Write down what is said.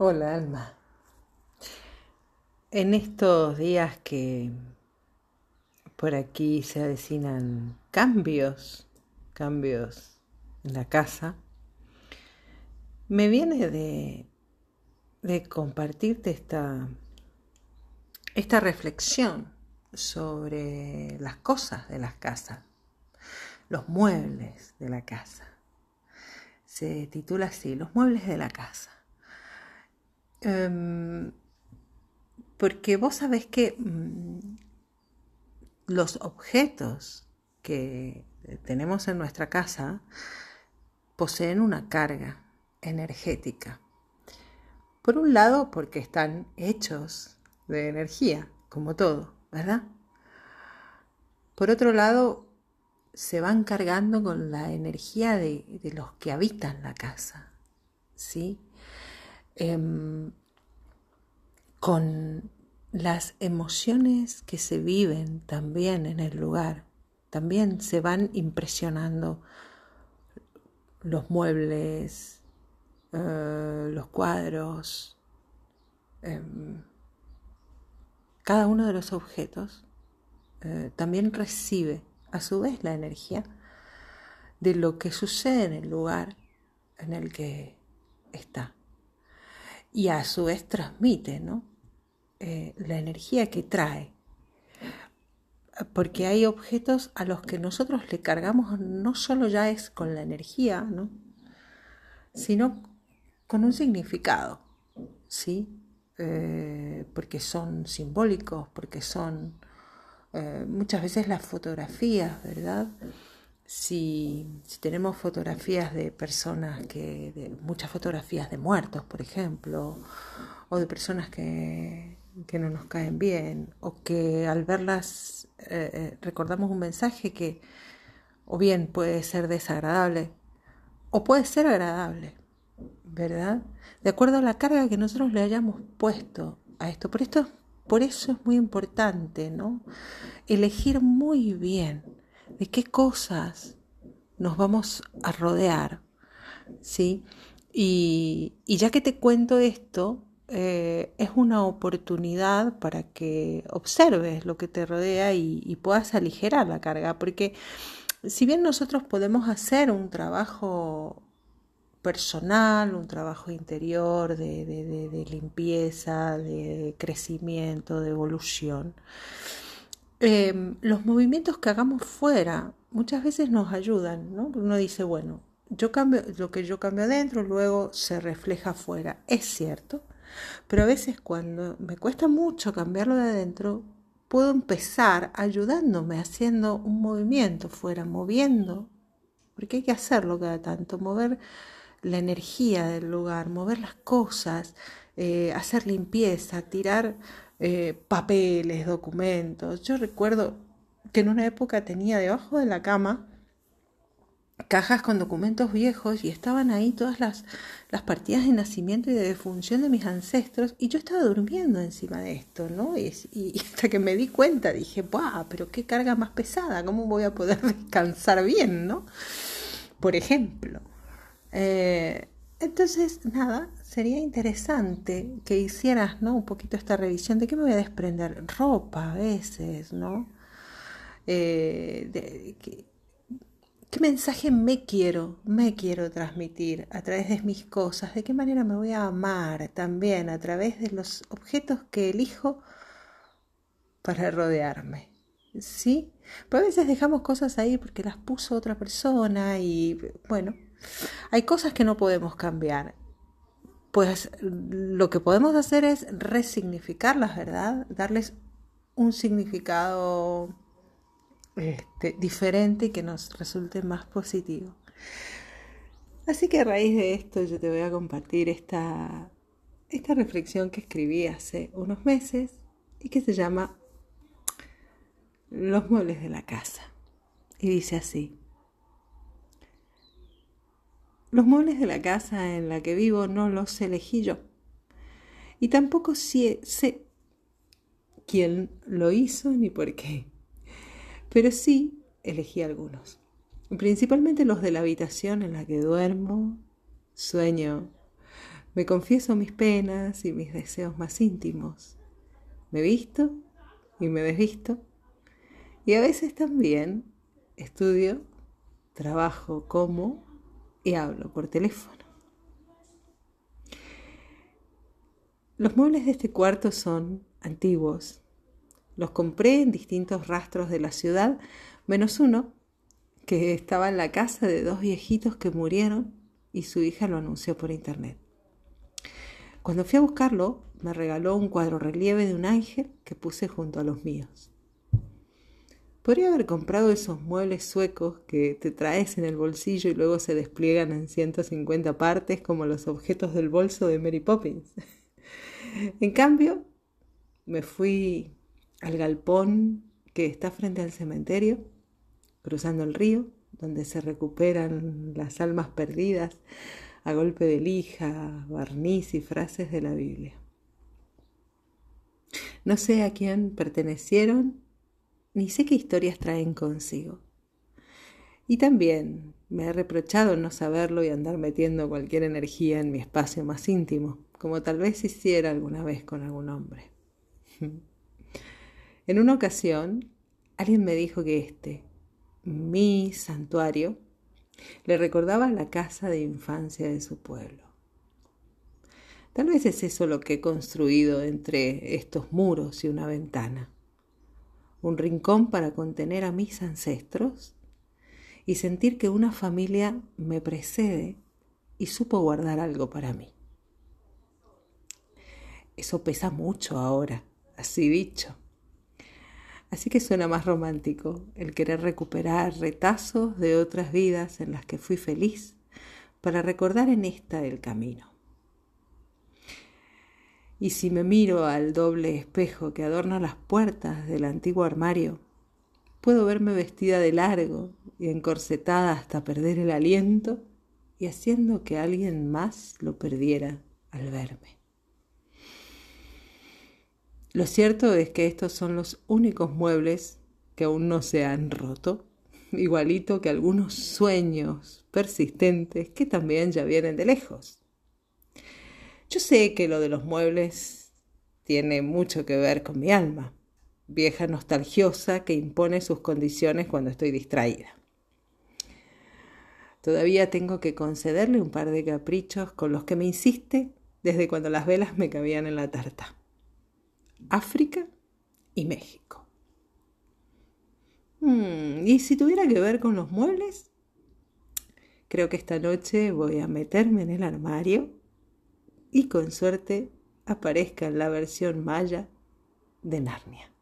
Hola, Alma. En estos días que por aquí se avecinan cambios, cambios en la casa, me viene de, de compartirte esta, esta reflexión sobre las cosas de las casas, los muebles de la casa. Se titula así, los muebles de la casa. Em, porque vos sabés que mm, los objetos que tenemos en nuestra casa poseen una carga energética. Por un lado, porque están hechos de energía, como todo, ¿verdad? Por otro lado, se van cargando con la energía de, de los que habitan la casa, ¿sí? Em, con las emociones que se viven también en el lugar. También se van impresionando los muebles, eh, los cuadros, em, cada uno de los objetos eh, también recibe a su vez la energía de lo que sucede en el lugar en el que está y a su vez transmite ¿no? Eh, la energía que trae. Porque hay objetos a los que nosotros le cargamos no solo ya es con la energía, ¿no? sino con un significado, ¿sí? Eh, porque son simbólicos, porque son eh, muchas veces las fotografías, ¿verdad? Si, tenemos fotografías de personas que, de, muchas fotografías de muertos, por ejemplo, o de personas que, que no nos caen bien, o que al verlas eh, eh, recordamos un mensaje que o bien puede ser desagradable o puede ser agradable, ¿verdad? De acuerdo a la carga que nosotros le hayamos puesto a esto. Por esto, por eso es muy importante, ¿no? Elegir muy bien de qué cosas nos vamos a rodear, ¿sí? Y, ya que te cuento esto, eh, es una oportunidad para que observes lo que te rodea y, puedas aligerar la carga, porque si bien nosotros podemos hacer un trabajo personal, un trabajo interior de limpieza, de crecimiento, de evolución, Em, los movimientos que hagamos fuera muchas veces nos ayudan, ¿no? Uno dice, bueno, yo cambio, lo que yo cambio adentro luego se refleja afuera. Es cierto, pero a veces cuando me cuesta mucho cambiarlo de adentro, puedo empezar ayudándome, haciendo un movimiento fuera, moviendo, porque hay que hacerlo cada tanto, mover la energía del lugar, mover las cosas, eh, hacer limpieza, tirar eh, papeles, documentos. Yo recuerdo que en una época tenía debajo de la cama cajas con documentos viejos y estaban ahí todas las, las partidas de nacimiento y de defunción de mis ancestros y yo estaba durmiendo encima de esto, ¿no? Y, hasta que me di cuenta dije, ¡buah! Pero qué carga más pesada, ¿cómo voy a poder descansar bien, ¿no? Por ejemplo. Eh, entonces, nada, sería interesante que hicieras, ¿no? Un poquito esta revisión de qué me voy a desprender. Ropa a veces, ¿no? Eh, ¿qué, mensaje me quiero, me quiero transmitir a través de mis cosas? ¿De qué manera me voy a amar también a través de los objetos que elijo para rodearme? ¿Sí? Pues a veces dejamos cosas ahí porque las puso otra persona y bueno, hay cosas que no podemos cambiar. Pues lo que podemos hacer es resignificarlas, ¿verdad? Darles un significado este, diferente y que nos resulte más positivo. Así que a raíz de esto yo te voy a compartir esta, esta reflexión que escribí hace unos meses y que se llama Los muebles de la casa. Y dice así. Los muebles de la casa en la que vivo no los elegí yo. Y tampoco sé, quién lo hizo ni por qué. Pero sí elegí algunos. Principalmente los de la habitación en la que duermo, sueño, Me confieso mis penas y mis deseos más íntimos. Me visto y me desvisto. Y a veces también estudio, trabajo, como y hablo por teléfono. Los muebles de este cuarto son antiguos. Los compré en distintos rastros de la ciudad, menos uno que estaba en la casa de dos viejitos que murieron y su hija lo anunció por internet. Cuando fui a buscarlo, me regaló un cuadro relieve de un ángel que puse junto a los míos. Podría haber comprado esos muebles suecos que te traes en el bolsillo y luego se despliegan en 150 partes como los objetos del bolso de Mary Poppins. en cambio, me fui al galpón que está frente al cementerio, cruzando el río, donde se recuperan las almas perdidas a golpe de lija, barniz y frases de la Biblia. No sé a quién pertenecieron, ni sé qué historias traen consigo. Y también me he reprochado no saberlo y andar metiendo cualquier energía en mi espacio más íntimo, como tal vez hiciera alguna vez con algún hombre. en una ocasión, alguien me dijo que este, mi santuario, le recordaba la casa de infancia de su pueblo. Tal vez es eso lo que he construido entre estos muros y una ventana. Un rincón para contener a mis ancestros y sentir que una familia me precede y supo guardar algo para mí. Eso pesa mucho ahora, así dicho. Así que suena más romántico el querer recuperar retazos de otras vidas en las que fui feliz para recordar en esta el camino. Y si me miro al doble espejo que adorna las puertas del antiguo armario, puedo verme vestida de largo y encorsetada hasta perder el aliento y haciendo que alguien más lo perdiera al verme. Lo cierto es que estos son los únicos muebles que aún no se han roto, igualito que algunos sueños persistentes que también ya vienen de lejos. Yo sé que lo de los muebles tiene mucho que ver con mi alma, vieja nostalgiosa que impone sus condiciones cuando estoy distraída. Todavía tengo que concederle un par de caprichos con los que me insiste desde cuando las velas me cabían en la tarta. África y México. Hmm, ¿Y si tuviera que ver con los muebles? Creo que esta noche voy a meterme en el armario y con suerte aparezca en la versión maya de Narnia.